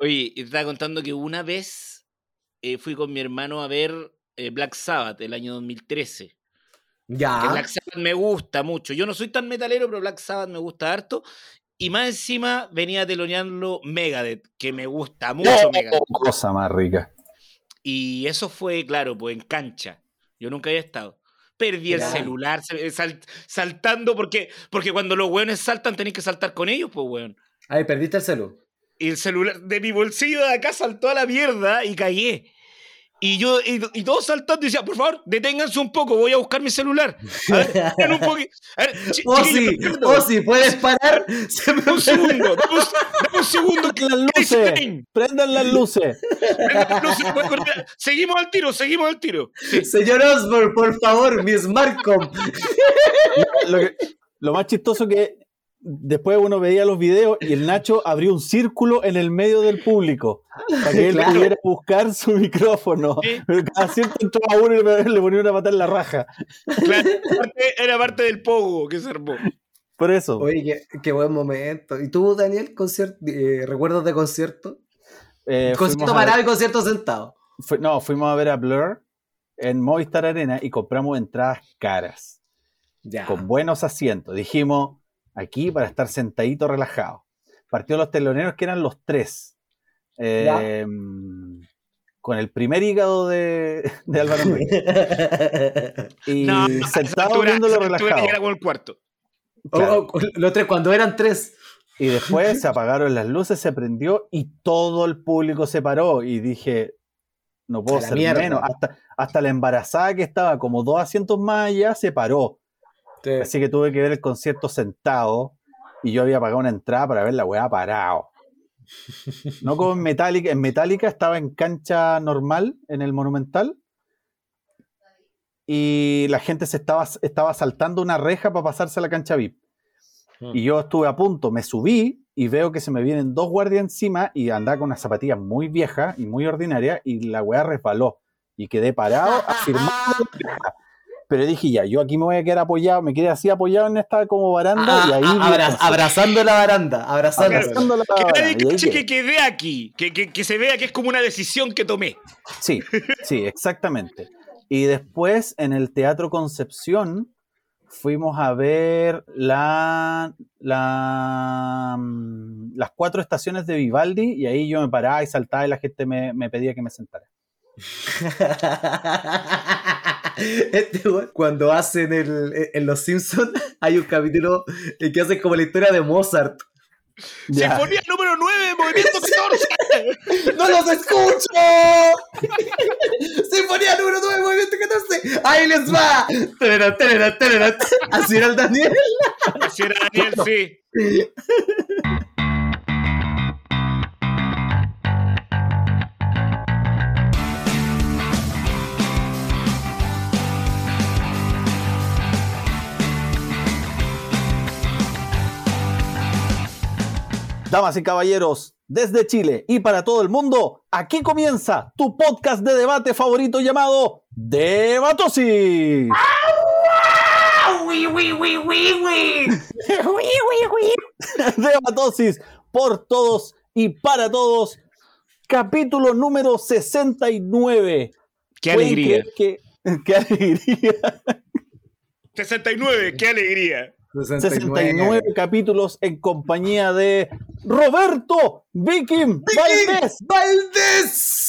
Oye, estaba contando que una vez eh, fui con mi hermano a ver eh, Black Sabbath el año 2013. Ya. Que Black Sabbath me gusta mucho. Yo no soy tan metalero, pero Black Sabbath me gusta harto. Y más encima venía a telonearlo Megadeth, que me gusta mucho Megadeth. Cosa más rica. Y eso fue, claro, pues en cancha. Yo nunca había estado. Perdí el celular sal- saltando porque, porque cuando los hueones saltan tenéis que saltar con ellos, pues weón. Ahí perdiste el celu. Y el celular de mi bolsillo de acá saltó a la mierda y caí. Y yo, y, y todos saltando y decía, por favor, deténganse un poco, voy a buscar mi celular. A ver, un poquito. Oh, sí, puedes parar. Se me Un segundo, dame un, dame un segundo. Prendan las luces. Prendan las luces. Seguimos al tiro, seguimos al tiro. Sí. Señor Osborne, por favor, mi Smartcom. Lo, que- lo más chistoso que después uno veía los videos y el Nacho abrió un círculo en el medio del público para que él Claro. pudiera buscar su micrófono. Sí. Pero cada cierto entraba uno y le, ponía una pata en la raja. Claro, era parte del pogo que se armó. Por eso. Oye, qué, qué buen momento. ¿Y tú, Daniel, concierto, eh, recuerdos de concierto? eh, concierto parado y concierto sentado. fue- no, fuimos a ver a Blur en Movistar Arena y compramos entradas caras, Ya. con buenos asientos. Dijimos, aquí para estar sentadito relajado. Partió los teloneros que eran los tres. Eh, con el primer hígado de, de Álvaro Enrique. Y No, sentado altura- viéndolo relajado. era como el cuarto. Claro. oh, los tres, cuando eran tres. Y después se apagaron las luces, se prendió y todo el público se paró. Y dije, no puedo ser mierda. menos. Hasta, hasta la embarazada que estaba como dos asientos más allá se paró. Así que tuve que ver el concierto sentado y yo había pagado una entrada para ver la weá parado. No como en Metallica. En Metallica estaba en cancha normal, en el Monumental. Y la gente se estaba, estaba saltando una reja para pasarse a la cancha VIP. Hmm. Y yo estuve a punto, me subí y veo que se me vienen dos guardias encima y andaba con unas zapatillas muy viejas y muy ordinarias y la weá resbaló. Y quedé parado, afirmando. Pero dije, ya, yo aquí me voy a quedar apoyado, me quedé así apoyado en esta como baranda y ahí... Ah, abrazando la baranda. Abrazando. Abrazando la Que baranda, nadie cache quedé. que quedé aquí. Que, que, que se vea que es como una decisión que tomé. Sí, sí, exactamente. Y después en el Teatro Concepción fuimos a ver la, la, mm, las cuatro estaciones de Vivaldi y ahí yo me paraba y saltaba y la gente me, me pedía que me sentara. Este cuando hacen el, en Los Simpsons, hay un capítulo que hacen como la historia de Mozart. Ya. Sinfonía número 9, movimiento 14. ¡No los escucho! Sinfonía número 9, movimiento 14. ¡Ahí les va! Terera, terera, terera. Así era el Daniel. Así era Daniel, sí. Damas y caballeros, desde Chile y para todo el mundo, aquí comienza tu podcast de debate favorito llamado Debatosis. Debatosis por todos y para todos. Capítulo número 69. Qué ¿Pueden alegría. que- qué alegría. 69, qué alegría. 69 capítulos en compañía de Roberto Viking Valdés. ¡Valdés!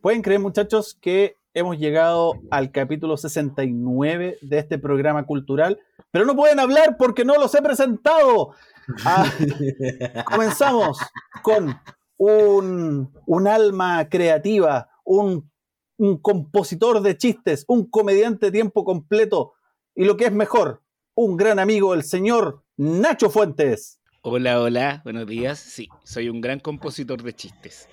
Pueden creer, muchachos, que hemos llegado al capítulo 69 de este programa cultural, pero no pueden hablar porque no los he presentado. Ah, comenzamos con un, un alma creativa, un, un compositor de chistes, un comediante de tiempo completo y lo que es mejor, un gran amigo, el señor Nacho Fuentes. Hola, hola, buenos días. Sí, soy un gran compositor de chistes.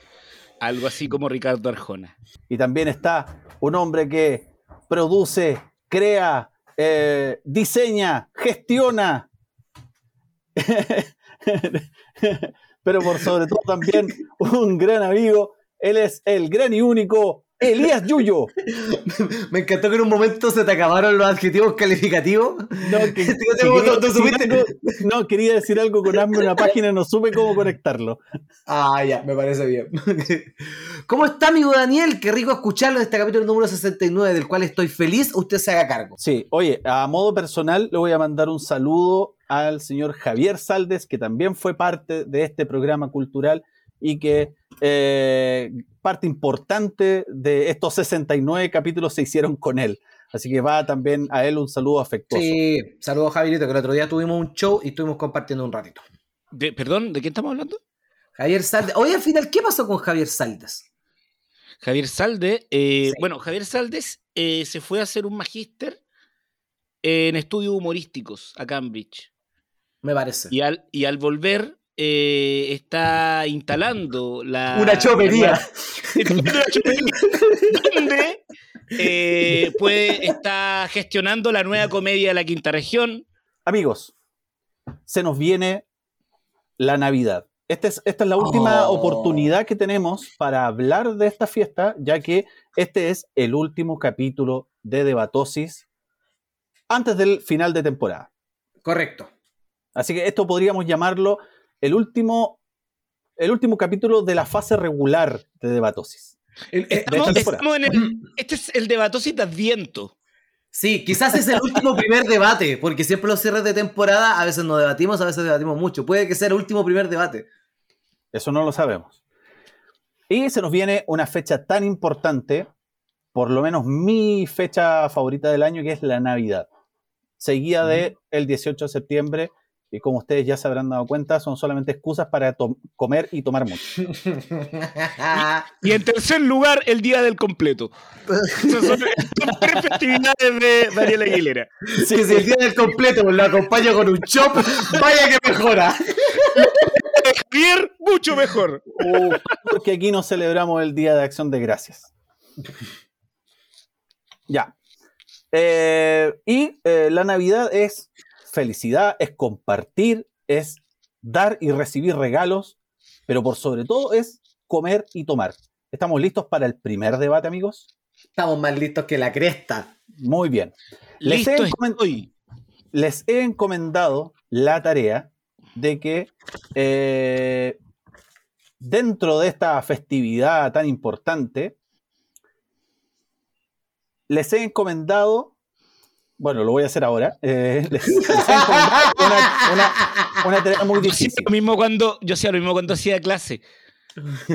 Algo así como Ricardo Arjona. Y también está un hombre que produce, crea, eh, diseña, gestiona. Pero por sobre todo también un gran amigo. Él es el gran y único Elías Yuyo. Me encantó que en un momento se te acabaron los adjetivos calificativos. No, que- Este, que quería no, supiste. algo- no, quería decir algo con hazme una página, no supe cómo conectarlo. Ah, ya, me parece bien. ¿Cómo está, amigo Daniel? Qué rico escucharlo en este capítulo número 69, del cual estoy feliz. Usted se haga cargo. Sí, oye, a modo personal le voy a mandar un saludo al señor Javier Saldes, que también fue parte de este programa cultural y que eh, parte importante de estos 69 capítulos se hicieron con él. Así que va también a él un saludo afectuoso. Sí, saludos, Javierito, que el otro día tuvimos un show y estuvimos compartiendo un ratito. De- perdón, ¿de quién estamos hablando? Javier Saldes. Oye, al final, ¿qué pasó con Javier Saldes? Javier Salde. eh, Sí. Bueno, Javier Saldes eh, se fue a hacer un magíster en estudios humorísticos a Cambridge. Me parece. Y al, y al volver eh, está instalando la... Una chopería. la una chopería, donde eh, puede, está gestionando la nueva comedia de la quinta región. Amigos, se nos viene la Navidad. Esta es, esta es la última Oh. oportunidad que tenemos para hablar de esta fiesta, ya que este es el último capítulo de Debatosis antes del final de temporada. Correcto. Así que esto podríamos llamarlo el último, el último capítulo de la fase regular de Debatosis. El- eh, Estamos, en el, este es el debatosis de Adviento. Sí, quizás es el último primer debate, porque siempre los cierres de temporada a veces no debatimos, a veces debatimos mucho. Puede que sea el último primer debate. Eso no lo sabemos. Y se nos viene una fecha tan importante, por lo menos mi fecha favorita del año, que es la Navidad. Seguida de el 18 de septiembre, y como ustedes ya se habrán dado cuenta, son solamente excusas para to- comer y tomar mucho. Y en tercer lugar, el Día del Completo. Esas son las tres festividades de Daniel Aguilera. Sí, si el día del completo lo acompaño con un chop, vaya que mejora. Javier, mucho mejor. Uh, porque aquí no celebramos el Día de Acción de Gracias. Ya. Eh, y eh, la Navidad es felicidad, es compartir, es dar y recibir regalos, pero por sobre todo es comer y tomar. ¿Estamos listos para el primer debate, amigos? Estamos más listos que la cresta. Muy bien. Les Listo he encomen- estoy. les he encomendado la tarea de que eh, dentro de esta festividad tan importante, les he encomendado, bueno, lo voy a hacer ahora, eh, les, les una, una- una tarea muy Yo hacía difícil. lo mismo cuando, yo hacía lo mismo cuando hacía clase.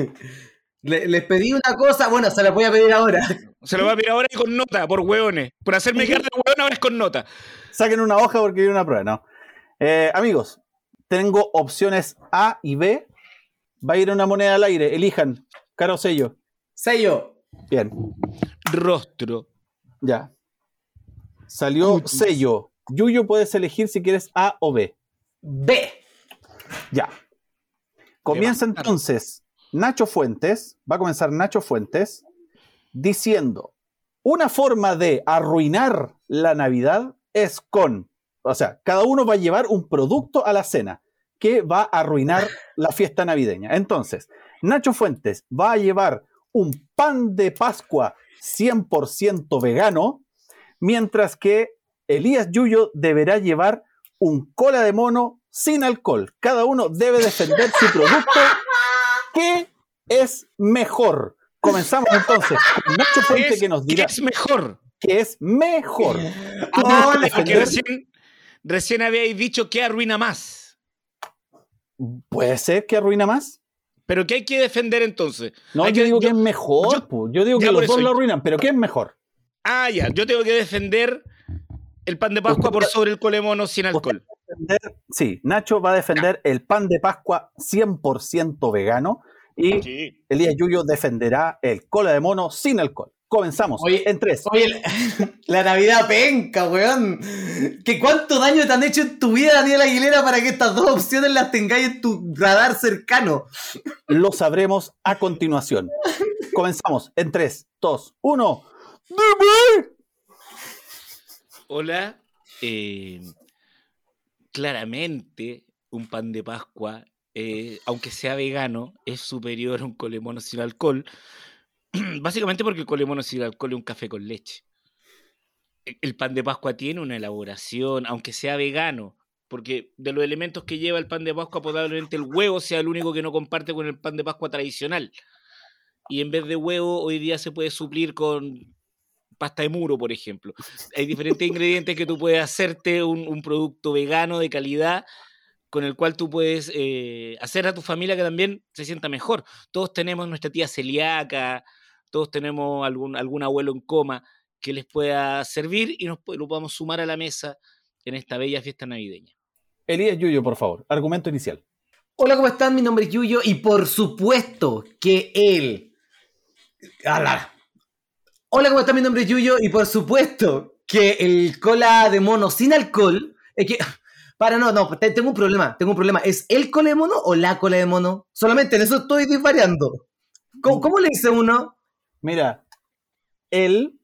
Le- les pedí una cosa, bueno, se la voy a pedir ahora. Se lo voy a pedir ahora y con nota, por hueones. Por hacerme quedar de hueón ahora es con nota. Saquen una hoja porque hay una prueba, ¿no? Eh, amigos, tengo opciones A y B. Va a ir una moneda al aire, elijan, cara o sello. Sello. Bien. Rostro. Ya. Salió sello. Yuyo puedes elegir si quieres A o B. B. Ya. Comienza entonces Nacho Fuentes, va a comenzar Nacho Fuentes diciendo, una forma de arruinar la Navidad es con, o sea, cada uno va a llevar un producto a la cena que va a arruinar la fiesta navideña. Entonces, Nacho Fuentes va a llevar un pan de Pascua 100% vegano, mientras que Elías Yuyo deberá llevar un cola de mono sin alcohol. Cada uno debe defender su producto. ¿Qué es mejor? Comenzamos entonces con Nacho Fuente Es- que nos ¿Qué dirá es mejor? que es mejor. Porque recién, recién habíais dicho que arruina más. ¿Puede ser que arruina más? Pero ¿qué hay que defender entonces? No, Hay yo que- digo que yo- es mejor. yo- digo que los dos eso- lo arruinan, pero ¿qué es mejor? Ah, ya, yo tengo que defender el pan de Pascua por sobre el colemono sin alcohol. Defender- sí, Nacho va a defender el pan de Pascua 100% vegano y Sí. Elías Yuyo defenderá el cola de mono sin alcohol. Comenzamos Oye, en tres. Oye, la, la Navidad penca, weón. ¿Qué cuánto daño te han hecho en tu vida, Daniel Aguilera, para que estas dos opciones las tengáis en tu radar cercano? Lo sabremos a continuación. Comenzamos en 3, 2, 1. Hola. eh, claramente, un pan de Pascua, eh, aunque sea vegano, es superior a un colemono sin alcohol. básicamente porque el colemono sin alcohol es un café con leche. El pan de Pascua tiene una elaboración, aunque sea vegano, porque de los elementos que lleva el pan de Pascua, probablemente el huevo sea el único que no comparte con el pan de Pascua tradicional. Y en vez de huevo, hoy día se puede suplir con pasta de muro, por ejemplo. Hay diferentes ingredientes que tú puedes hacerte un, un producto vegano de calidad con el cual tú puedes eh, hacer a tu familia que también se sienta mejor. Todos tenemos nuestra tía celíaca, todos tenemos algún, algún abuelo en coma que les pueda servir y nos, lo podamos sumar a la mesa en esta bella fiesta navideña. Elías Yuyo, por favor. Argumento inicial. Hola, ¿cómo están? Mi nombre es Yuyo y por supuesto que él... ¡Ala! Hola, ¿cómo están? Mi nombre es Yuyo y por supuesto que el cola de mono sin alcohol... Es que... Para, no, no, te- tengo un problema, tengo un problema. ¿Es el cola de mono o la cola de mono? Solamente en eso estoy disvariando. ¿Cómo, cómo le dice uno? Mira, él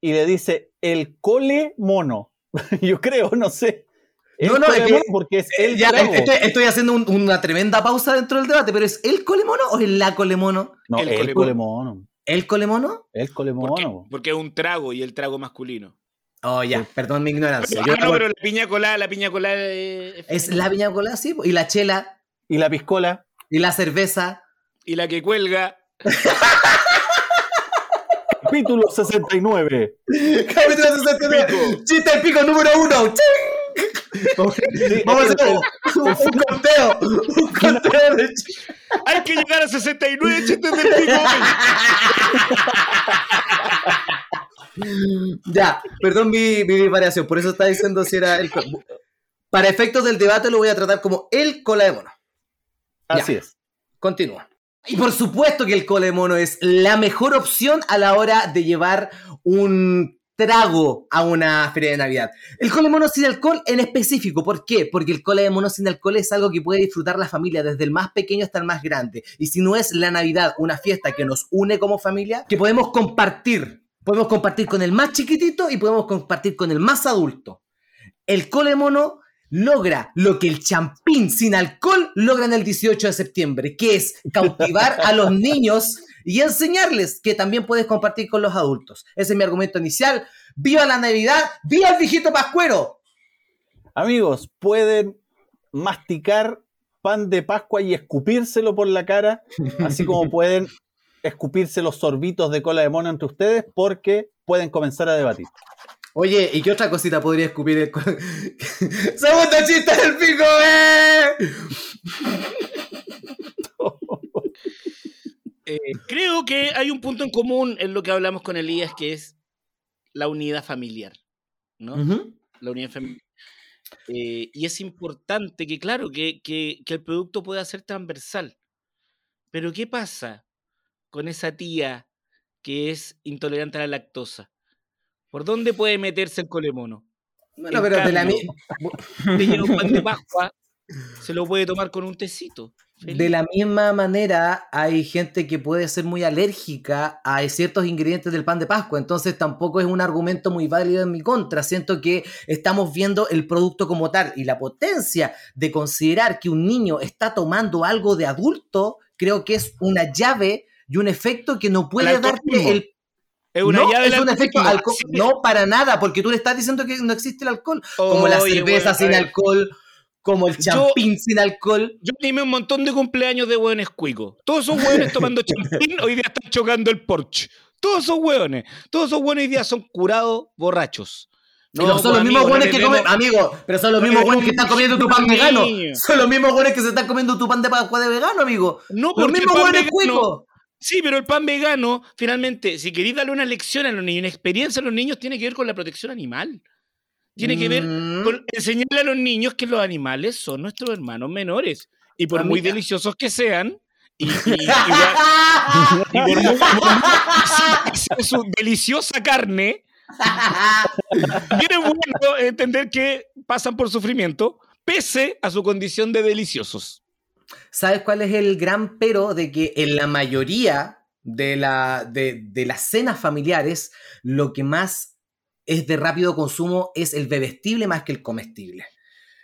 y le dice el cole mono. Yo creo, no sé. El No, no, es que- porque es el Ya, estoy, estoy haciendo un- una tremenda pausa dentro del debate, pero ¿es el cole mono o es la cole mono? No, el el, cole cole mono. ¿El cole mono? El cole ¿Por qué? mono. Porque es un trago y el trago masculino. Oh, ya, perdón mi ignorancia. Ah, Yo- no, pero la piña colada, la piña colada es, Es la piña colada, sí, y la chela, Y la piscola. y la cerveza. y la que cuelga. Capítulo 69. Capítulo 69. Chiste el pico número uno. ¡Ching! Sí, Vamos a hacer un, un conteo. Un conteo de Hay que llegar a 69 chistes del pico. Ya, perdón mi, mi variación, por eso estaba diciendo si era el. Para efectos del debate lo voy a tratar como el cola de mono. Así Ya. es. Continúa. Y por supuesto que el cola de mono es la mejor opción a la hora de llevar un trago a una feria de Navidad. El cola de mono sin alcohol en específico. ¿Por qué? Porque el cola de mono sin alcohol es algo que puede disfrutar la familia desde el más pequeño hasta el más grande. Y si no es la Navidad una fiesta que nos une como familia, que podemos compartir. Podemos compartir con el más chiquitito y podemos compartir con el más adulto. El cola de mono logra lo que el champín sin alcohol logra en el 18 de septiembre, que es cautivar a los niños y enseñarles que también puedes compartir con los adultos. Ese es mi argumento inicial. ¡Viva la Navidad! ¡Viva el viejito Pascuero! Amigos, pueden masticar pan de Pascua y escupírselo por la cara, así como pueden escupirse los sorbitos de cola de mono entre ustedes, porque pueden comenzar a debatir. Oye, ¿y qué otra cosita podría escupir el... ¡Segundo chiste del pico, eh! Eh, creo que hay un punto en común en lo que hablamos con Elías, que es la unidad familiar. ¿no? La unidad familiar. Eh, y es importante que, claro, que, que- que el producto pueda ser transversal. Pero ¿qué pasa con esa tía que es intolerante a la lactosa? ¿Por dónde puede meterse el colemono? Bueno, En pero de la, cambio, mi- Te lleva un pan de Pascua, se lo puede tomar con un tecito. de la misma manera hay gente que puede ser muy alérgica a ciertos ingredientes del pan de Pascua, entonces tampoco es un argumento muy válido en mi contra. Siento que estamos viendo el producto como tal y la potencia de considerar que un niño está tomando algo de adulto, creo que es una llave y un efecto que no puede darte el Es una no, llave es un efecto alcoholismo. alco- Sí. No, para nada, porque tú le estás diciendo que no existe el alcohol. Como la cerveza sin alcohol, como el Yo- champín sin alcohol. Yo animé un montón de cumpleaños de hueones cuicos. Todos esos hueones tomando champín hoy día están chocando el Porsche. Todos esos hueones. Todos esos hueones hoy día son curados borrachos. No, son los mismos no que comen, amigo, pero son los no mismos buenos que están comiendo tu pan vegano. Son los mismos buenos que se están comiendo tu pan de Pascua de vegano, amigo. No, Los mismos vegano- cuicos. Sí, pero el pan vegano, finalmente, si queréis darle una lección a los niños, una experiencia a los niños, tiene que ver con la protección animal. Tiene que ver Mm. con enseñarle a los niños que los animales son nuestros hermanos menores. Y por muy Amiga. deliciosos que sean, y, y- igual- y por muy- sea su deliciosa carne, viene bueno entender que pasan por sufrimiento, pese a su condición de deliciosos. ¿Sabes cuál es el gran pero de que en la mayoría de, la, de, de las cenas familiares lo que más es de rápido consumo es el bebestible más que el comestible?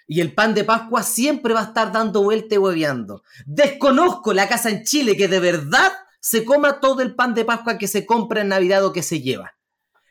Y el pan de Pascua siempre va a estar dando vuelta y hueveando. Desconozco la casa en Chile que de verdad se coma todo el pan de Pascua que se compra en Navidad o que se lleva.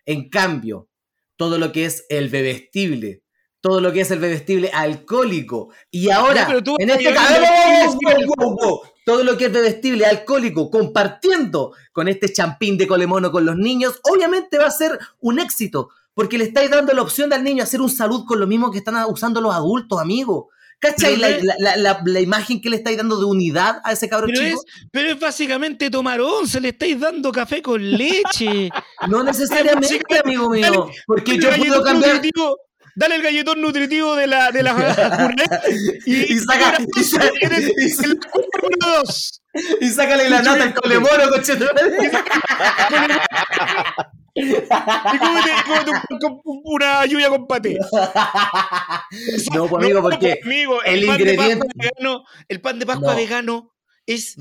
En cambio, todo lo que es el bebestible, todo lo que es el bebestible alcohólico, y ahora, No, en este caso, todo lo que es bebestible alcohólico, compartiendo con este champín de colemono con los niños, obviamente va a ser un éxito, porque le estáis dando la opción al niño a hacer un salud con lo mismo que están usando los adultos, amigos. ¿Cachai la, la- la- imagen que le estáis dando de unidad a ese cabrón Pero chico? es, pero es básicamente tomar once, le estáis dando café con leche. No necesariamente, Básicamente, amigo mío, porque yo puedo cambiar... nutritivo, dale el galletón nutritivo de la, de la Y saca- y saca- y saca-. Y sácale la nota al conchetumare. Y cómete, una lluvia con paté. No, pues, amigo, porque Amigo, el pan ingrediente- vegano, el pan de Pascua No. vegano es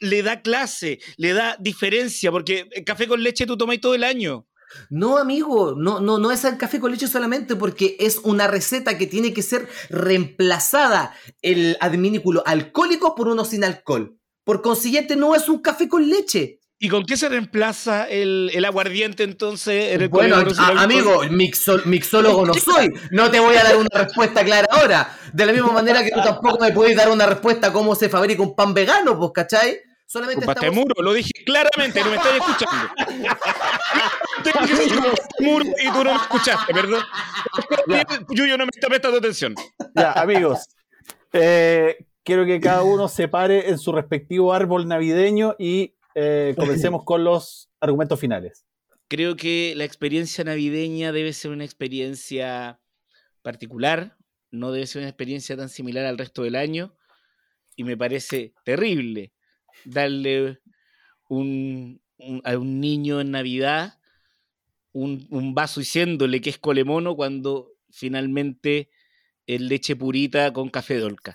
le da clase, le da diferencia, porque el café con leche tú tomáis todo el año. No, amigo, no, no, no es el café con leche solamente porque es una receta que tiene que ser reemplazada el adminículo alcohólico por uno sin alcohol. Por consiguiente, no es un café con leche. ¿Y con qué se reemplaza el, el aguardiente entonces? en el Bueno, a- amigo, mixo- mixólogo no soy. No te voy a dar una respuesta clara ahora. De la misma manera que tú tampoco me puedes dar una respuesta a cómo se fabrica un pan vegano, pues, ¿cachai? Solamente estamos... muro, lo dije claramente, no me estás escuchando. Muro y tú no me escuchaste, perdón. Yuyo no me está prestando atención. Ya, amigos. eh, quiero que cada uno se pare en su respectivo árbol navideño y eh, comencemos con los argumentos finales. Creo que la experiencia navideña debe ser una experiencia particular, no debe ser una experiencia tan similar al resto del año, y me parece terrible darle un, un- a un niño en Navidad un, un vaso diciéndole que es colemono cuando finalmente es leche purita con café dolca.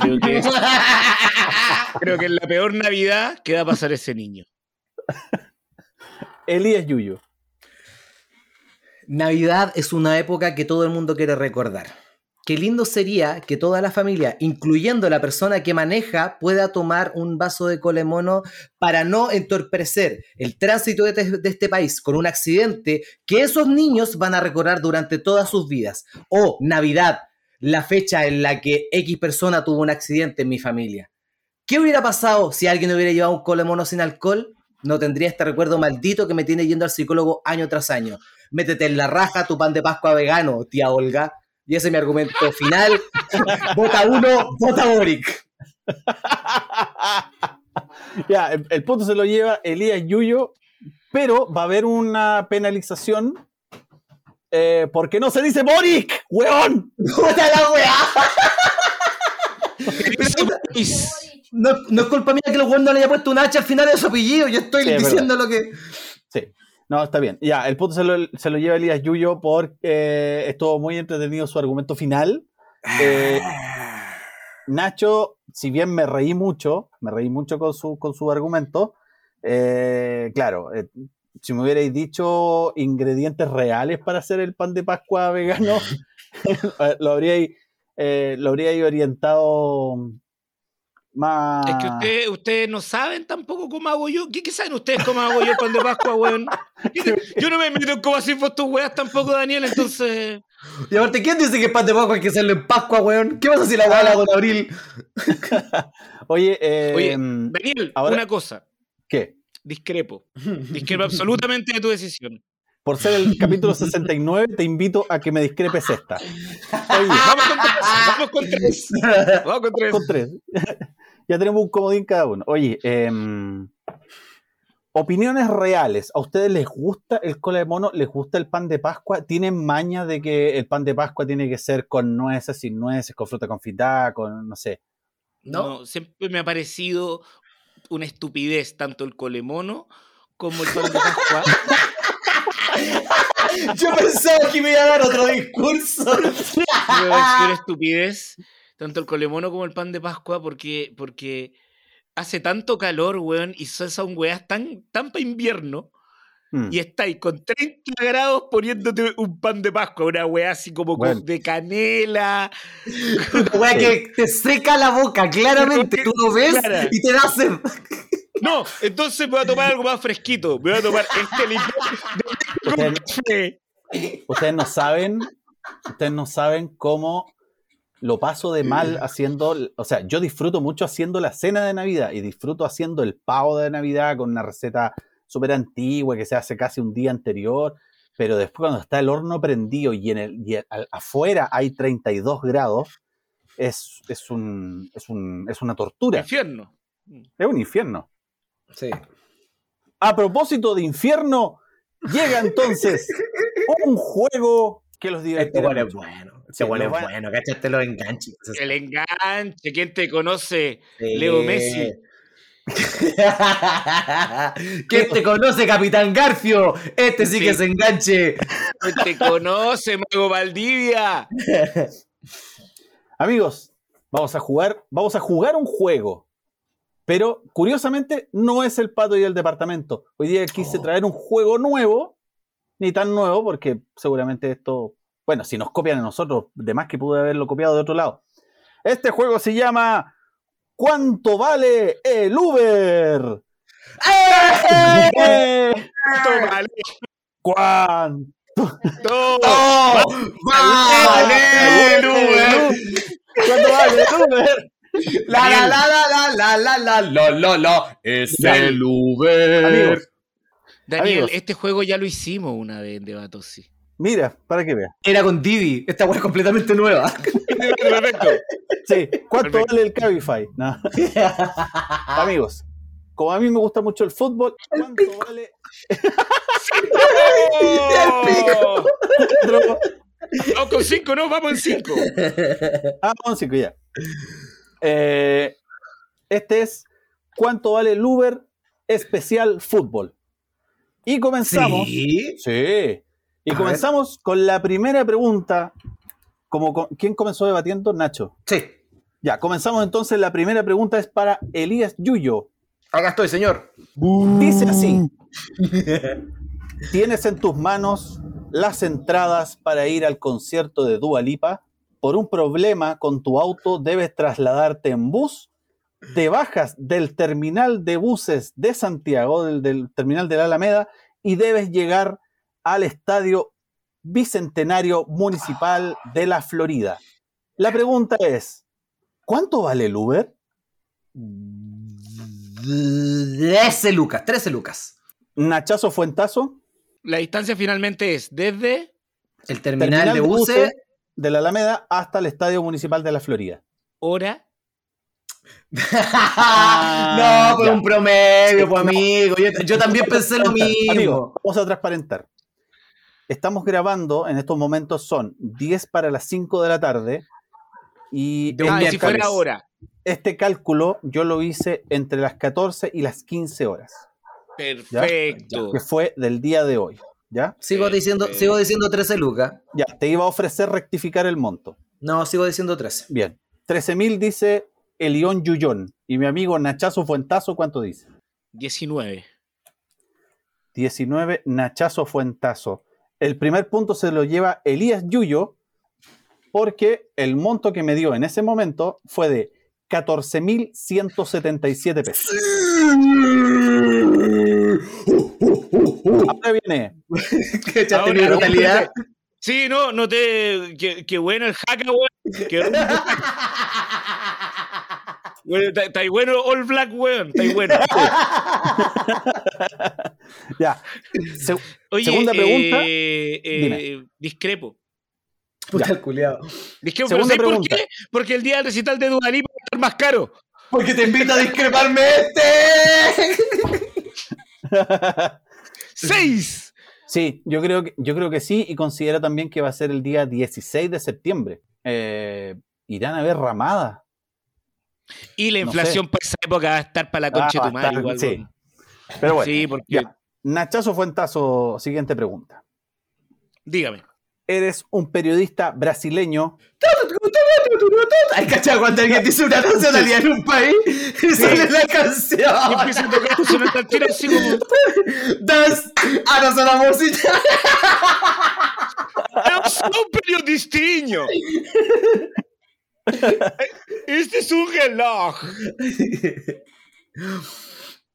Creo que, es, creo que es la peor Navidad que va a pasar ese niño. Elías Yuyo. Navidad es una época que todo el mundo quiere recordar. Qué lindo sería que toda la familia, incluyendo la persona que maneja, pueda tomar un vaso de colemono para no entorpecer el tránsito de, te- de este país con un accidente que esos niños van a recordar durante todas sus vidas. O Navidad, la fecha en la que X persona tuvo un accidente en mi familia. ¿Qué hubiera pasado si alguien hubiera llevado un colemono sin alcohol? No tendría este recuerdo maldito que me tiene yendo al psicólogo año tras año. Métete en la raja tu pan de Pascua vegano, tía Olga. Y ese es mi argumento final. vota uno, vota Boric. ya, el, el punto se lo lleva Elías Yuyo, pero va a haber una penalización eh, porque no se dice Boric, weón. ¡Puta la weá! No, no es culpa mía que el weón no le haya puesto un H al final de su apellido. Yo estoy Sí, es diciendo lo que. Sí, no, está bien. Ya, el punto se lo, se lo lleva Elías Yuyo porque eh, estuvo muy entretenido su argumento final. Eh, Nacho, si bien me reí mucho, me reí mucho con su, con su argumento, eh, claro, eh, si me hubierais dicho ingredientes reales para hacer el pan de Pascua vegano, lo habríais, eh, lo habríais orientado más... Es que ustedes, ustedes no saben tampoco cómo hago yo. ¿Qué, qué saben ustedes cómo hago yo el pan de Pascua, weón? Yo no me meto en cómo vos tus weas tampoco, Daniel, entonces. Y aparte, ¿quién dice que el pan de Pascua hay que hacerlo en Pascua, weón? ¿Qué pasa si la weá la hago en abril? Oye, eh, Oye, Daniel, ahora- una cosa. ¿qué? Discrepo. Discrepo absolutamente de tu decisión. Por ser el capítulo 69, te invito a que me discrepes esta. Oye, Vamos con tres. Vamos con tres. Vamos con tres. con tres. Ya tenemos un comodín cada uno. Oye, em, opiniones reales. ¿A ustedes les gusta el cola de mono? ¿Les gusta el pan de Pascua? ¿Tienen maña de que el pan de Pascua tiene que ser con nueces, sin nueces, con fruta confitada, con no sé? ¿No? No, siempre me ha parecido una estupidez tanto el colemono como el pan de Pascua. Yo pensaba que me iba a dar otro discurso. me pareció una estupidez tanto el colemono como el pan de Pascua porque, porque hace tanto calor, weón, y son weas tan, tan para invierno. Mm. Y estáis con 30 grados poniéndote un pan de Pascua, una weá así como Bueno. De canela. Una weá que te seca la boca, claramente. Tú lo ves Clara. y te da sed. No, entonces me voy a tomar algo más fresquito. Me voy a tomar este licor de. Ustedes no saben, ustedes no saben cómo lo paso de mal haciendo, o sea, yo disfruto mucho haciendo la cena de Navidad y disfruto haciendo el pavo de Navidad con una receta súper antigua que se hace casi un día anterior, pero después cuando está el horno prendido y, en el, y al- afuera hay 32 grados, es, es, un, es, un- es una tortura, Infierno. es un infierno. Sí. A propósito de infierno, llega entonces un juego que los Este divertirá bueno es mucho. bueno. Sí, bueno es bueno. Los enganches. El enganche. ¿Quién te conoce? Sí. Leo Messi. ¿Quién te conoce, Capitán Garfio? Este sí, Sí. que es enganche. ¿Quién te conoce, Mago Valdivia? Amigos, vamos a jugar, vamos a jugar un juego. Pero curiosamente no es el pato y el departamento. Hoy día quise Oh. traer un juego nuevo, ni tan nuevo, porque seguramente esto, bueno, si nos copian a nosotros, de más que pude haberlo copiado de otro lado. Este juego se llama ¿Cuánto vale el Uber? ¡Eh! ¿Cuánto? Todo. ¡Oh! ¡Vale, Uber! ¿Cuánto vale el Uber? La la la la la la la la la la es el Uber. Daniel, este juego ya lo hicimos una vez en Debatossi. Mira, para que veas. Era con Divi, esta wea es completamente nueva. Perfecto. Sí, ¿cuánto Perfecto. vale el Cabify? No. Amigos, como a mí me gusta mucho el fútbol, ¿cuánto vale ¡Oh! otro? Vamos con cinco, no, vamos en cinco. Ah, un cinco ya. Eh, este es ¿cuánto vale el Uber especial fútbol? Y comenzamos. Sí. Sí. Y A comenzamos con la primera pregunta. Como, ¿Quién comenzó debatiendo? Nacho. Sí. Ya, comenzamos entonces. La primera pregunta es para Elías Yuyo. Acá estoy, señor. Dice así. Tienes en tus manos las entradas para ir al concierto de Dua Lipa. Por un problema con tu auto debes trasladarte en bus. Te bajas del terminal de buses de Santiago, del, del terminal de la Alameda, y debes llegar al estadio Bicentenario Municipal de la Florida. La pregunta es, ¿cuánto vale el Uber? 13 lucas, 13 lucas. Nachazo Fuentazo, La distancia finalmente es desde. El terminal, de buses. de la Alameda hasta el Estadio Municipal de la Florida. hora. no, por ya. un promedio, pues amigo. Yo, yo también pensé lo mismo. Amigo, vamos a transparentar. Estamos grabando, en estos momentos son 10 para las 5 de la tarde y De un Ah, y si fuera hora. este cálculo yo lo hice entre las 14 y las 15 horas, Perfecto. que fue del día de hoy. ¿Ya? Sigo diciendo, Eh, sigo diciendo 13 lucas. Ya, te iba a ofrecer rectificar el monto. No, sigo diciendo 13. Bien. 13.000 dice Elión Yuyón. Y mi amigo Nachazo Fuentazo, ¿cuánto dice? 19. 19 Nachazo Fuentazo. El primer punto se lo lleva Elías Yuyo porque el monto que me dio en ese momento fue de 14.177 pesos. Ahora viene. ¿Cachaste Ahora, mi brutalidad? Sí, no, no te. Qué, qué bueno el hacka, weón. Qué bueno, está ahí bueno All Black, weón. Está bueno. Ya. Se- Oye, Segunda pregunta. eh, eh, discrepo. Puta el culiao. Discrepo, pero Segunda ¿sabes por pregunta. qué? Porque el día del recital de Lipa va a estar más caro. Porque te invito a discreparme este. ¡Seis! Sí, yo creo, que, yo creo que sí, y considera también que va a ser el día 16 de septiembre. Eh, irán a ver ramada. Y la No inflación para esa época va a estar para la concha Ah, de tu madre. está- igual, sí. Pero bueno, Sí, porque. ya. Nachazo Fuentazo, siguiente pregunta. Dígame. Eres un periodista brasileño. Ay, cachado, cuando alguien dice una nacionalidad en un país y sale la Y canción. empieza a tocar su nota al tiro así como. Das, ahora suena música. Eu sou periodistinho. Este es un reloj.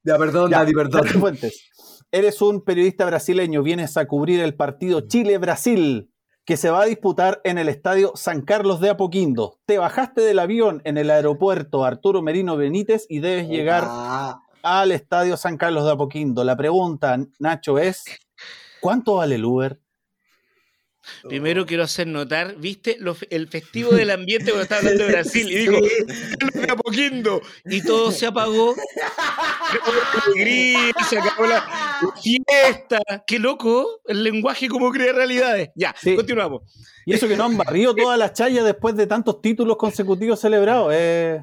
Ya, perdón, Ya, Dani, perdón. Fuentes, eres un periodista brasileño, vienes a cubrir el partido Chile-Brasil que se va a disputar en el estadio San Carlos de Apoquindo. Te bajaste del avión en el aeropuerto Arturo Merino Benítez y debes llegar al estadio San Carlos de Apoquindo. La pregunta, Nacho, es: ¿cuánto vale el Uber? Primero quiero hacer notar, ¿viste? Lo el festivo del ambiente cuando estaba hablando de Brasil. Y de Apoquindo. Y todo se apagó. Se acabó la fiesta. Qué loco el lenguaje como crea realidades. Ya, Sí. continuamos. Y eso que no han barrido todas las chayas después de tantos títulos consecutivos celebrados. Eh,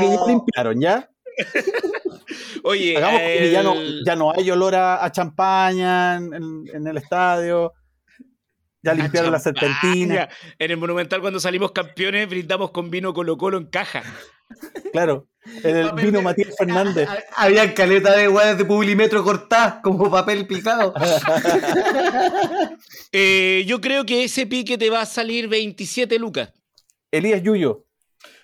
que ya limpiaron, ¿ya? Oye, Hagamos como que ya no, ya no hay olor a, a champaña en, en- en el estadio. Ya limpiaron la serpentina. En el Monumental, cuando salimos campeones, brindamos con vino Colo Colo en caja. Claro. En el vino Matías Fernández. Había caleta de weas de publimetro cortadas como papel picado. Eh, yo creo que ese pique te va a salir 27 lucas. Elías Yuyo.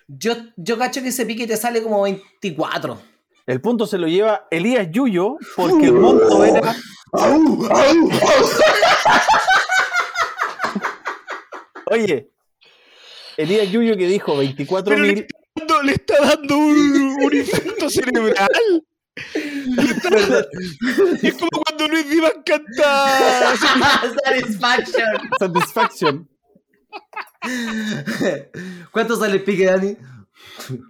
Yo, yo cacho que ese pique te sale como 24. El punto se lo lleva Elías Yuyo porque el monto era. Oye, Elías Yuyo que dijo 24 Pero le mil. está dando, le está dando un, un infarto cerebral. Es como cuando Luis Dimas canta. Satisfaction. Satisfaction. ¿Cuánto sale el pique, Dani?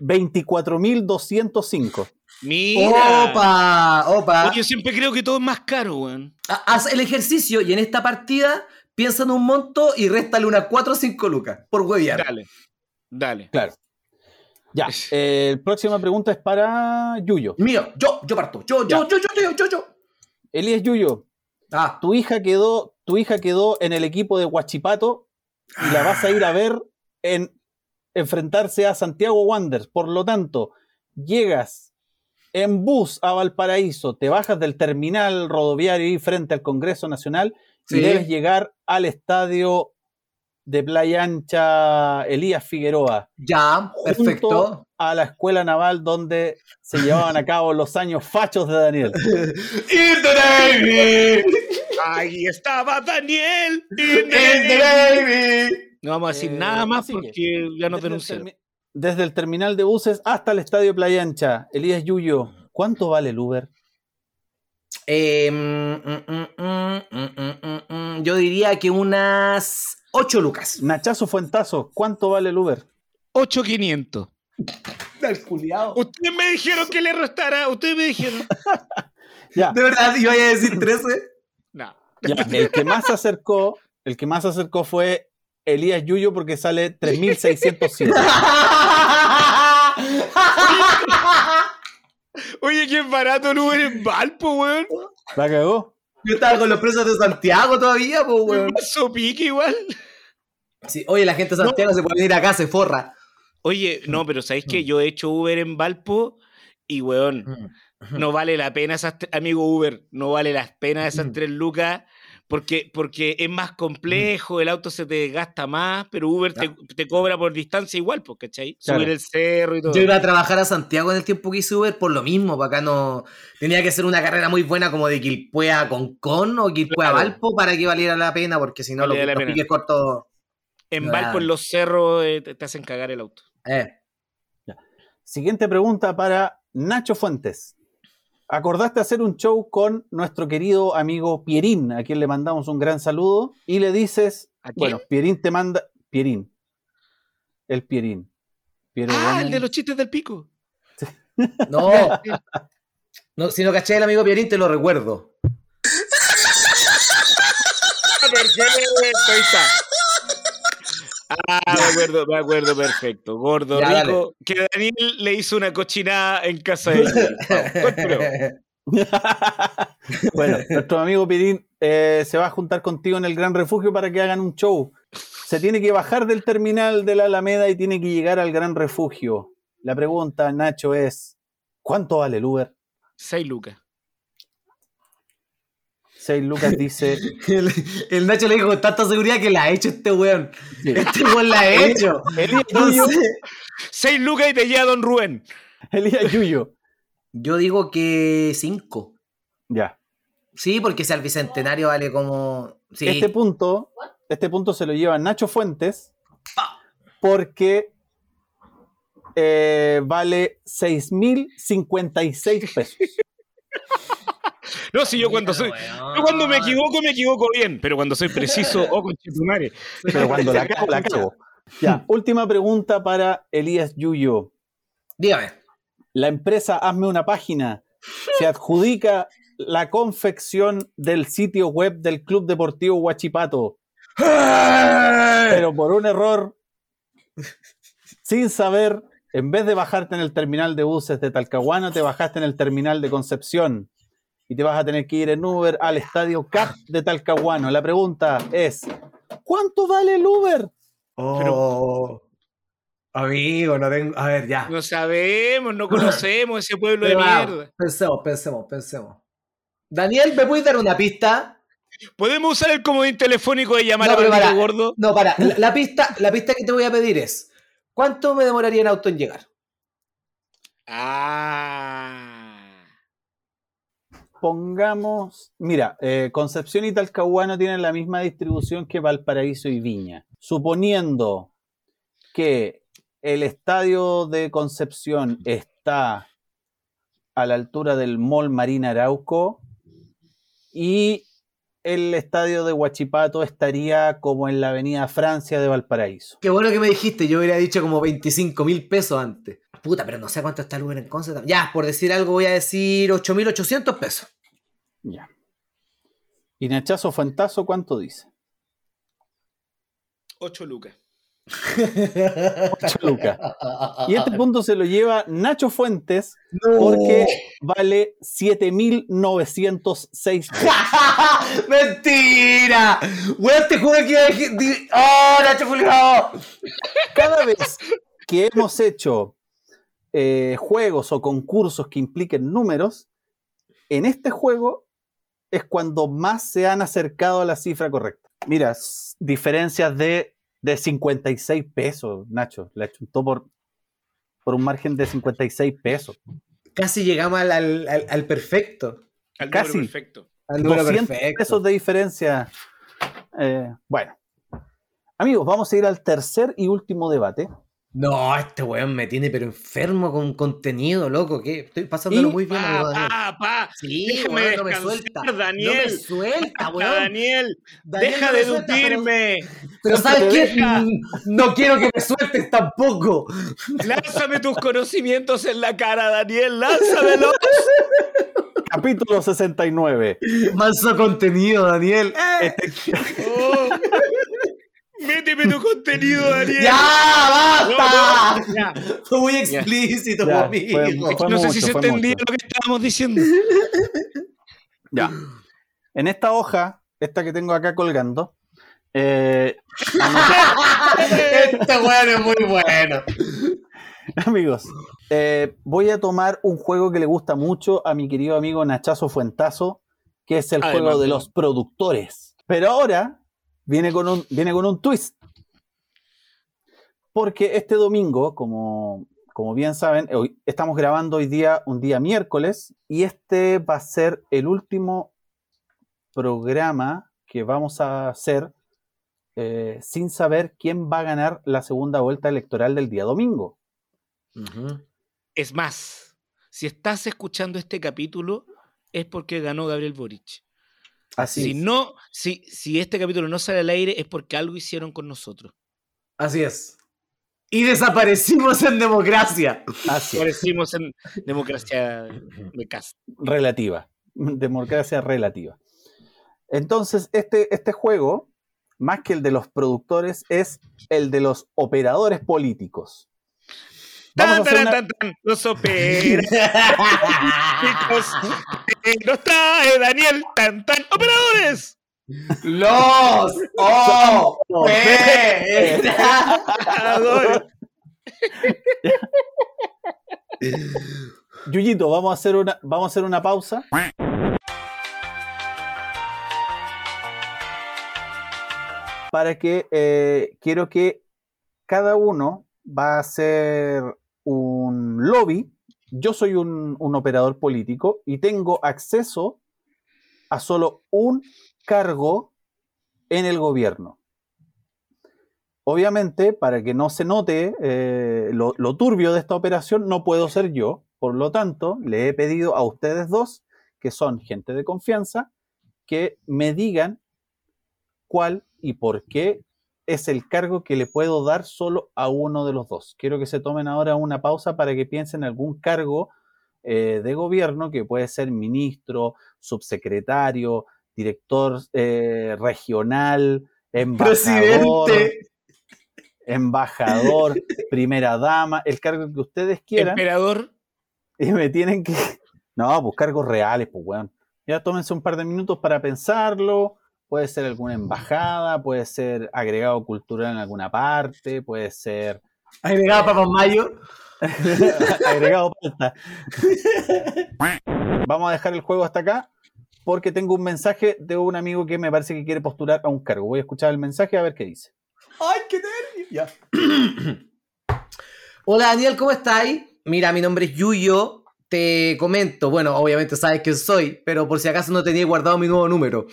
24.205. Mira. Opa, opa. Oye, yo siempre creo que todo es más caro, weón. Ha- Haz el ejercicio y en esta partida piensa en un monto y réstale unas 4 o 5 lucas por huevear. Dale. Dale. Claro. Ya. eh, próxima pregunta es para Yuyo. Mío, yo, yo parto. Yo, yo, yo, yo, yo, yo, yo. Elías Yuyo, Ah, tu hija quedó, tu hija quedó en el equipo de Huachipato y la vas a ir a ver en enfrentarse a Santiago Wanderers. Por lo tanto, llegas en bus a Valparaíso, te bajas del terminal rodoviario y frente al Congreso Nacional y debes llegar al estadio de Playa Ancha Elías Figueroa, ya, junto perfecto. a la escuela naval donde se llevaban a cabo los años fachos de Daniel. In the Navy, Ahí estaba Daniel. in the Navy. No vamos a decir Eh, nada más que, porque ya nos el denunciaron. Desde el terminal de buses hasta el estadio Playa Ancha. Elías Yuyo, ¿cuánto vale el Uber? Eh, mm, mm, mm, mm, mm, mm, mm, yo diría que unas 8 lucas. Nachazo Fuentazo, ¿cuánto vale el Uber? 8500. Del culiao. Ustedes me dijeron que le restara. Ustedes me dijeron. Ya, ¿De verdad iba a decir 13? No. ya, el que más se acercó, el que más se acercó fue Elías Yuyo porque sale 3607. Oye, qué barato el Uber en Valpo, weón. ¿La cagó? Yo estaba con los presos de Santiago todavía, pues, weón. Paso pique igual. Sí, oye, la gente de Santiago se puede venir acá, se forra. Oye, no, pero ¿sabéis que yo he hecho Uber en Valpo? Y, weón, no vale la pena esas amigo Uber, no vale la pena esas tres lucas porque, porque es más complejo, el auto se te desgasta más, pero Uber te, te cobra por distancia igual, pues, ¿cachai? Claro. Subir el cerro y todo. Yo iba a trabajar a Santiago en el tiempo que hice Uber por lo mismo, para acá no... Tenía que ser una carrera muy buena como de Quilpue a Concón o Quilpue a Claro. Valpo para que valiera la pena, porque si no los, los piques cortos... En Claro. Valpo, en los cerros, eh, te, te hacen cagar el auto. Eh. Siguiente pregunta para Nacho Fuentes. Acordaste hacer un show con nuestro querido amigo Pierín, a quien le mandamos un gran saludo, y le dices, ¿A quién? bueno, Pierín te manda, Pierín, el Pierín. Piero Ah, Gómez. el de los chistes del pico. No. no. Si no caché el amigo Pierín, te lo recuerdo. Perfecto, ahí está. Ah, me acuerdo, me acuerdo perfecto. Gordo, Ya, rico. Que Daniel le hizo una cochinada en casa de ella. Bueno, nuestro amigo Pirín eh, se va a juntar contigo en el Gran Refugio para que hagan un show. Se tiene que bajar del terminal de la Alameda y tiene que llegar al Gran Refugio. La pregunta, Nacho, es: ¿cuánto vale el Uber? 6 lucas. 6 Lucas dice: El, el Nacho le dijo con tanta seguridad que la ha hecho este weón. sí. Este weón la ha hecho. Elías Yuyo, Entonces, 6 lucas y te lleva Don Rubén. Elías Yuyo, Yo digo que 5. Ya. Sí, porque si al bicentenario vale como. Sí. Este punto, este punto se lo lleva Nacho Fuentes porque eh, vale 6.056 pesos. No, si yo cuando soy. Yo cuando me equivoco, me equivoco bien. Pero cuando soy preciso, oh, conchetumare. Pero cuando la cago, la cago. Ya, última pregunta para Elías Yuyo. Dígame. La empresa Hazme una página se adjudica la confección del sitio web del Club Deportivo Huachipato. Pero por un error, sin saber, en vez de bajarte en el terminal de buses de Talcahuano, te bajaste en el terminal de Concepción. Y te vas a tener que ir en Uber al estadio CAP de Talcahuano. La pregunta es, ¿cuánto vale el Uber? Oh. Amigo, no tengo. A ver, ya. No sabemos, no conocemos ese pueblo de Pero mierda. Pensemos, pensemos, pensemos. Daniel, ¿me puedes dar una pista? ¿Podemos usar el comodín telefónico de llamar No, a para. Gordo? No, para. La, la pista, la pista que te voy a pedir es: ¿cuánto me demoraría en auto en llegar? Ah. Pongamos, mira, eh, Concepción y Talcahuano tienen la misma distribución que Valparaíso y Viña. Suponiendo que el estadio de Concepción está a la altura del Mall Marina Arauco y el estadio de Huachipato estaría como en la Avenida Francia de Valparaíso. Qué bueno que me dijiste, yo hubiera dicho como 25 mil pesos antes. Puta, pero no sé cuánto está el Uber en Conce. Ya, por decir algo voy a decir 8.800 pesos. Ya. ¿Y Nachazo Fantazo cuánto dice? 8 lucas. 8 lucas. Y este punto se lo lleva Nacho Fuentes No. porque vale 7.906 pesos. ¡Mentira! Weón, te juro que ¡Oh, Nacho Julián! Cada vez que hemos hecho eh, juegos o concursos que impliquen números, en este juego es cuando más se han acercado a la cifra correcta. Mira, diferencias de, de 56 pesos, Nacho. Le achuntó por, por un margen de 56 pesos. Casi llegamos al, al- al- al perfecto. Al Casi. número perfecto. Al número 200 perfecto. pesos de diferencia. Eh, bueno. Amigos, vamos a ir al tercer y último debate. No, este weón me tiene pero enfermo con contenido, loco. ¿qué? Estoy pasándolo Y- muy bien, Pa, Daniel. pa, pa. Sí, Déjame weón, no me suelta. No me Daniel. suelta, weón. Daniel, Daniel, deja no de pero- dutirme. Pero, te ¿sabes qué? deja. Mm, No quiero que me sueltes tampoco. Lánzame tus conocimientos en la cara, Daniel. Lánzamelos. Capítulo 69. Manso contenido, Daniel. Oh. Méteme tu contenido, Daniel. ¡Ya, basta! No, no, ya. Fue muy explícito, Ya, amigo. fue- fue no sé si se entendía mucho. lo que estábamos diciendo. Ya. En esta hoja, esta que tengo acá colgando, eh, Este weón es muy bueno. amigos, eh, voy a tomar un juego que le gusta mucho a mi querido amigo Nachazo Fuentazo, que es el Además juego de- los productores. Pero ahora viene con un, viene con un twist. Porque este domingo, como, como bien saben, hoy, estamos grabando hoy día, un día miércoles, y este va a ser el último programa que vamos a hacer eh, sin saber quién va a ganar la segunda vuelta electoral del día domingo. Es más, si estás escuchando este capítulo, es porque ganó Gabriel Boric. Así Si es. no, si, si este capítulo no sale al aire, es porque algo hicieron con nosotros. Así es. Y desaparecimos en democracia. Así es. Parecimos en democracia de casa. relativa. Democracia relativa. Entonces, este, este juego, más que el de los productores, es el de los operadores políticos. Vamos a Tan, tan, una- tan, tan, los operadores. Nos trae Daniel, tan, tan, operadores. Los operadores. Yuyito, vamos a hacer una, vamos a hacer una pausa. Para que eh, quiero que cada uno va a hacer un lobby yo soy un, un operador político y tengo acceso a solo un cargo en el gobierno. Obviamente, para que no se note eh, lo, lo turbio de esta operación, no puedo ser yo. Por lo tanto, le he pedido a ustedes dos, que son gente de confianza, que me digan cuál y por qué es el cargo que le puedo dar solo a uno de los dos. Quiero que se tomen ahora una pausa para que piensen en algún cargo eh, de gobierno que puede ser ministro, subsecretario, director eh, regional, embajador, Presidente. embajador, primera dama, el cargo que ustedes quieran. Emperador. Y me tienen que. No, pues cargos reales, pues, weón. Ya tómense un par de minutos para pensarlo. Puede ser alguna embajada, puede ser agregado cultural en alguna parte, puede ser Agregado Papas Mayo. agregado palta. Vamos a dejar el juego hasta acá porque tengo un mensaje de un amigo que me parece que quiere postular a un cargo. Voy a escuchar el mensaje a ver qué dice. ¡Ay, qué nervio! Ya. Hola Daniel, ¿cómo estáis? Mira, mi nombre es Yuyo. Te comento, bueno, obviamente sabes quién soy, pero por si acaso no tenía guardado mi nuevo número.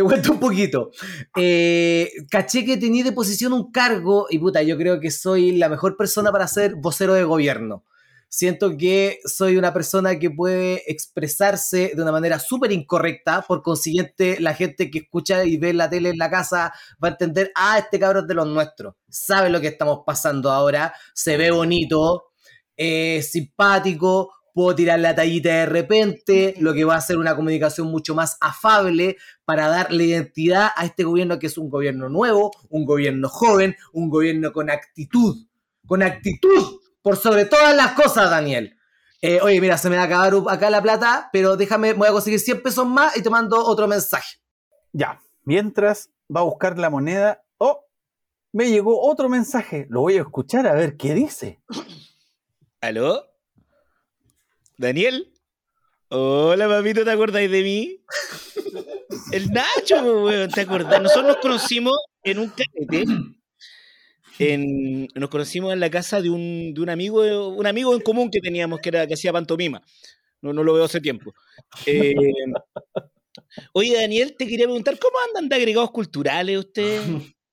Te cuento un poquito. Eh, caché que tenía de posición un cargo y puta, yo creo que soy la mejor persona para ser vocero de gobierno. Siento que soy una persona que puede expresarse de una manera súper incorrecta, por consiguiente la gente que escucha y ve la tele en la casa va a entender, ah, este cabrón es de los nuestros, sabe lo que estamos pasando ahora, se ve bonito, es simpático, puedo tirar la tallita de repente, lo que va a ser una comunicación mucho más afable para darle identidad a este gobierno que es un gobierno nuevo, un gobierno joven, un gobierno con actitud, con actitud por sobre todas las cosas, Daniel. Eh, oye, mira, se me va a acabar acá la plata, pero déjame, voy a conseguir 100 pesos más y te mando otro mensaje. Ya, mientras va a buscar la moneda. Oh, me llegó otro mensaje. Lo voy a escuchar a ver qué dice. ¿Aló? ¿Daniel? Hola, papito, ¿te acordáis de mí? El Nacho, weón, ¿te acordás? Nosotros nos conocimos en un carrete. En- nos conocimos en la casa de un, de un amigo, un amigo en común que teníamos que era que hacía pantomima. No, no lo veo hace tiempo. Eh, oye, Daniel, te quería preguntar, ¿cómo andan de agregados culturales ustedes?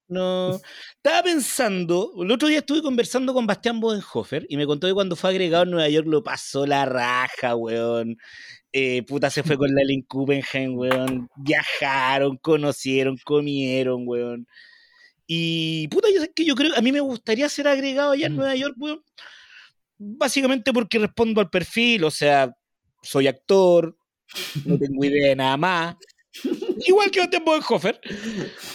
No. Estaba pensando, el otro día estuve conversando con Bastián Bodenhofer y me contó que cuando fue agregado en Nueva York lo pasó la raja, weón. Eh, puta, se fue con la Lynn Kuppenheim, weón. Viajaron, conocieron, comieron, weón. Y puta, yo sé que yo creo, a mí me gustaría ser agregado allá en Nueva York, weón. Básicamente porque respondo al perfil, o sea, soy actor, no tengo idea de nada más. Igual que Bastián Bodenhofer.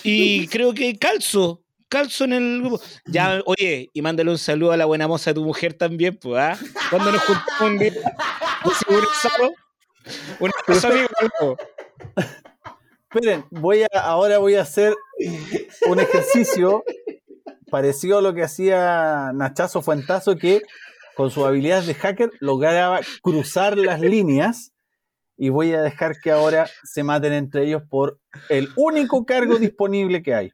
Y creo que calzo, calzo en el grupo. Ya, oye, y mándale un saludo a la buena moza de tu mujer también, pues, ¿ah? Cuando nos juntamos un día, un seguro un amigo, algo. Esperen, voy a, ahora voy a hacer un ejercicio parecido a lo que hacía Nachazo Fuentazo, que con sus habilidades de hacker lograba cruzar las líneas. Y voy a dejar que ahora se maten entre ellos por el único cargo disponible que hay.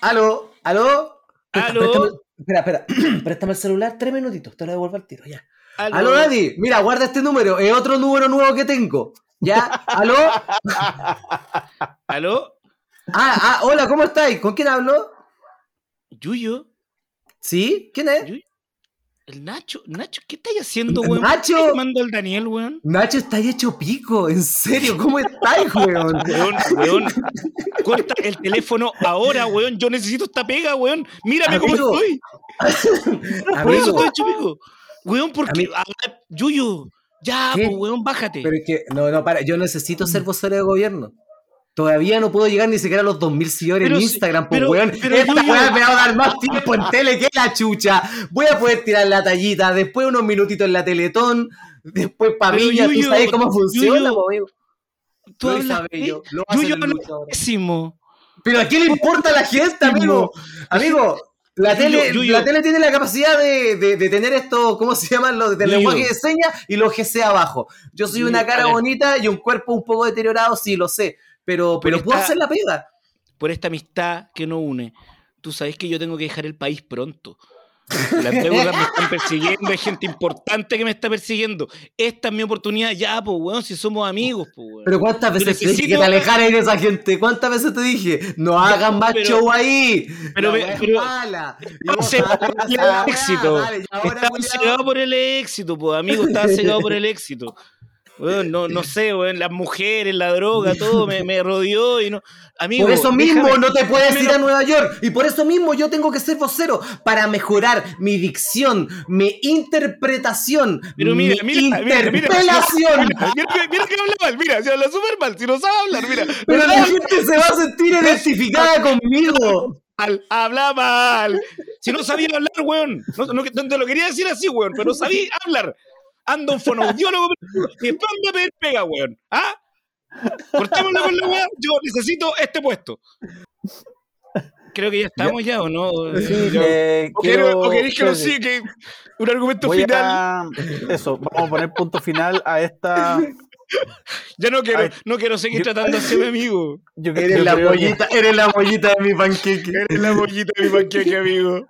¿Aló? ¿Aló? ¿Aló? préstame- espera, espera. Préstame el celular tres minutitos, te lo devuelvo al tiro, ya. Aló. ¿Aló? Mira, guarda este número, es otro número nuevo que tengo. ¿Ya? ¿Aló? ¿Aló? Ah, ah, hola, ¿cómo estáis? ¿Con quién hablo? ¿Yuyo? ¿Sí? ¿Quién es? ¿Yuyo? ¿El Nacho? ¿Nacho? ¿Qué estáis haciendo, weón? Nacho. ¿Por qué estáis llamando al Daniel, weón? Nacho, estáis hecho pico, en serio, ¿cómo estáis, weón? Weón, weón. Corta el teléfono ahora, weón. Yo necesito esta pega, weón. Mírame cómo Amigo. estoy. Por eso estoy hecho pico. Weón, porque. Amigo. ahora, Yuyo. Ya, pues, weón, bájate. pero es que, no, no, para, yo necesito ser vocero de gobierno. Todavía no puedo llegar ni siquiera a los 2000 seguidores en Instagram, pues, weón. Esta weá me va a dar más tiempo en tele que la chucha. Voy a poder tirar la tallita, después unos minutitos en la Teletón, después ya tú sabes cómo funciona, amigo. Tú Lo hablas. sabe yo, lo Yuyo pésimo. Pero a qué le importa a la gente, amigo. Amigo, la tele, Yuyo. la tele tiene la capacidad de, de- de tener esto, ¿cómo se llaman? Los Yuyo. lenguaje de señas y los GC abajo. Yo soy una cara bonita y un cuerpo un poco deteriorado, sí, lo sé. Pero, pero esta- puedo hacer la pega. Por esta amistad que nos une. Tú sabes que yo tengo que dejar el país pronto. Las deudas me están persiguiendo, hay gente importante que me está persiguiendo. Esta es mi oportunidad ya, pues, weón, si somos amigos, pues, weón. Pero ¿cuántas veces te dije que te alejaras de esa gente? ¿Cuántas veces te dije? No hagan más pero- show ahí. pero wea es pero- mala. Ah, por el éxito. Estaba cegado por el éxito, pues, amigo, estaba cegado por el éxito. Weón, no, no sé, weón, las mujeres, la droga, todo me, me rodeó y no. Amigo, Por eso mismo déjame- no te puedes ir a Nueva York. Y por eso mismo yo tengo que ser vocero para mejorar mi dicción, mi interpretación, Pero mira, mi mira, mira, mira, interpelación. Mira, mira, que- mira que habla mal, mira, se habla súper mal, si no sabe hablar, mira. Pero no la gente se va a sentir identificada conmigo. mal, habla mal. Si no sabía hablar, weón. No, no, no te lo quería decir así, weón, pero no sabía hablar. Anda un fonoaudiólogo y después anda a pedir pega, weón. ¿Ah? Cortémoslo con la weá, yo necesito este puesto. Creo que ya estamos ya, ¿o no? Sí, eh, ¿O, quiero- querés- o querés que lo espérate. siga? Que un argumento Voy final. a. Eso, vamos a poner punto final a esta. Ya no quiero, Ay, no quiero seguir yo- tratando así mi amigo. Yo, Eres yo la que- pollita, eres la pollita de mi panqueque. Eres la pollita de mi panqueque, amigo.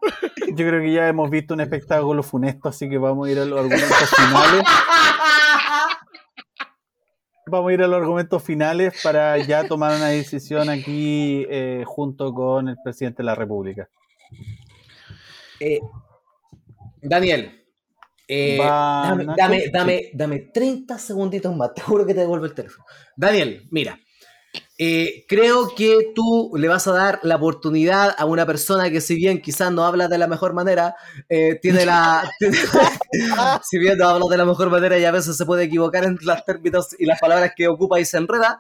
yo creo que ya hemos visto un espectáculo funesto, así que vamos a ir a los argumentos finales. Vamos a ir a los argumentos finales para ya tomar una decisión aquí eh, junto con el presidente de la República. Eh, Daniel, eh, dame, dame, dame, dame 30 segunditos más, te juro que te devuelvo el teléfono. Daniel, mira, eh, creo que tú le vas a dar la oportunidad a una persona que si bien quizás no habla de la mejor manera, eh, tiene la... tiene- si bien no habla de la mejor manera y a veces se puede equivocar en los términos y las palabras que ocupa y se enreda,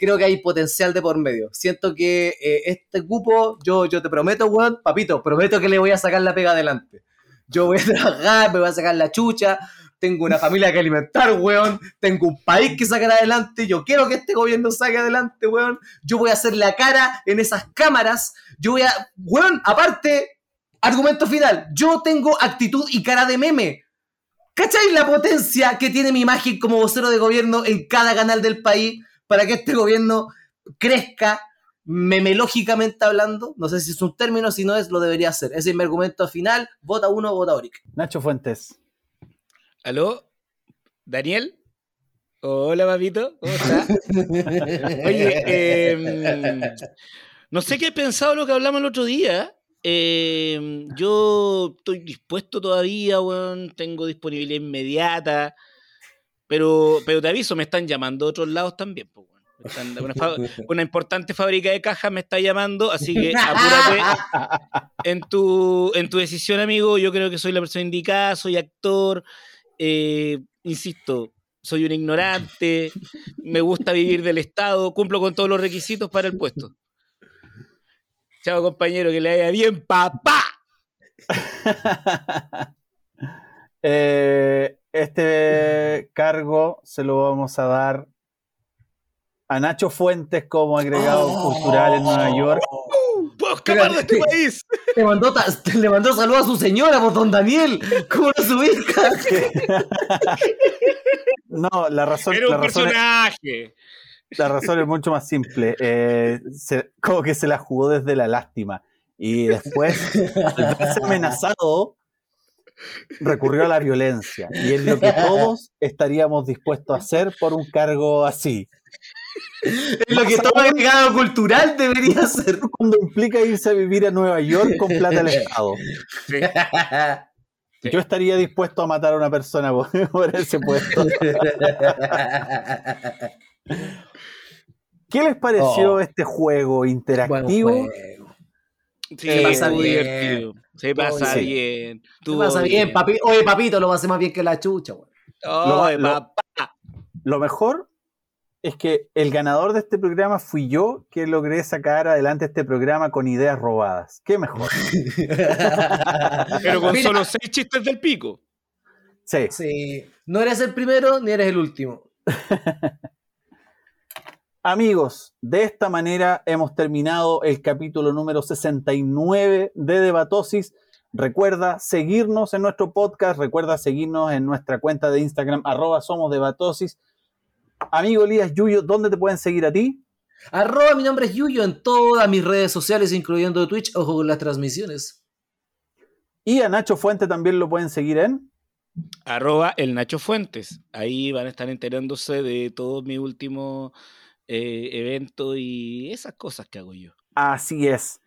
creo que hay potencial de por medio. Siento que este cupo, yo, yo te prometo, weón, papito, prometo que le voy a sacar la pega adelante. Yo voy a trabajar, me voy a sacar la chucha, tengo una familia que alimentar, weón, tengo un país que sacar adelante, yo quiero que este gobierno saque adelante, weón, yo voy a hacer la cara en esas cámaras, yo voy a, weón, aparte, argumento final, yo tengo actitud y cara de meme. ¿Cachai la potencia que tiene mi imagen como vocero de gobierno en cada canal del país para que este gobierno crezca memelógicamente hablando? No sé si es un término, si no es, lo debería hacer. Ese es mi argumento final. Vota uno, vota Oric. Nacho Fuentes. ¿Aló? ¿Daniel? Hola, papito. ¿Cómo estás? Oye, em, no sé qué he pensado lo que hablamos el otro día. Em, yo estoy dispuesto todavía, weón. Tengo disponibilidad inmediata. Pero, pero te aviso, me están llamando de otros lados también. Me están- una, fa- una importante fábrica de cajas me está llamando, así que apúrate en tu, en tu decisión, amigo. Yo creo que soy la persona indicada, soy actor. eh, insisto, soy un ignorante, me gusta vivir del Estado, cumplo con todos los requisitos para el puesto. Chao, compañero, que le vaya bien, papá. Eh, este cargo se lo vamos a dar a Nacho Fuentes como agregado cultural en Nueva York. ¡Puedo escapar de este país! Le mandó, le mandó saludos a su señora por don Daniel. ¿Cómo no se ubica? No, la razón, Era la un razón, es, personaje. la razón es mucho más simple. Eh, se- como que se la jugó desde la lástima. Y después, al verse amenazado, recurrió a la violencia. Y es lo que todos estaríamos dispuestos a hacer por un cargo así. Es lo que todo agregado cultural debería ser. Cuando implica irse a vivir a Nueva York con plata del Estado. Sí. Sí. Yo estaría dispuesto a matar a una persona por, por ese puesto. ¿Qué les pareció Oh. este juego interactivo? Buen juego. Sí, Se pasa bien. divertido. Se pasa Sí. bien. Estuvo pasa bien, papi. Oye, papito, lo hace más bien que la chucha, weón. Ay, Lo- papá. Lo mejor es que el ganador de este programa fui yo que logré sacar adelante este programa con ideas robadas. ¿Qué mejor? Pero con Mira, solo seis chistes del pico. Sí. Sí. No eres el primero ni eres el último. Amigos, de esta manera hemos terminado el capítulo número 69 de Debatosis. Recuerda seguirnos en nuestro podcast, recuerda seguirnos en nuestra cuenta de Instagram, arroba somos Debatosis. Amigo Elías Yuyo, ¿dónde te pueden seguir a ti? Arroba, mi nombre es Yuyo en todas mis redes sociales, incluyendo Twitch. Ojo con las transmisiones. Y a Nacho Fuente también lo pueden seguir en arroba el Nacho Fuentes. Ahí van a estar enterándose de todos mis últimos eh, eventos y esas cosas que hago yo. Así es.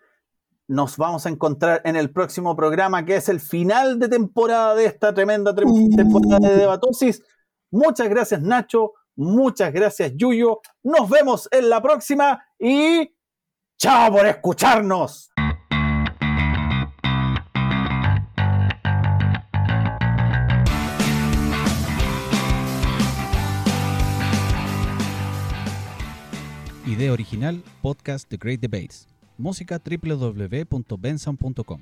Nos vamos a encontrar en el próximo programa, que es el final de temporada de esta tremenda Uh. temporada de Debatosis. Muchas gracias, Nacho. Muchas gracias, Yuyo. Nos vemos en la próxima y chao por escucharnos. Idea original, podcast The Great Debates. Música www.benson.com.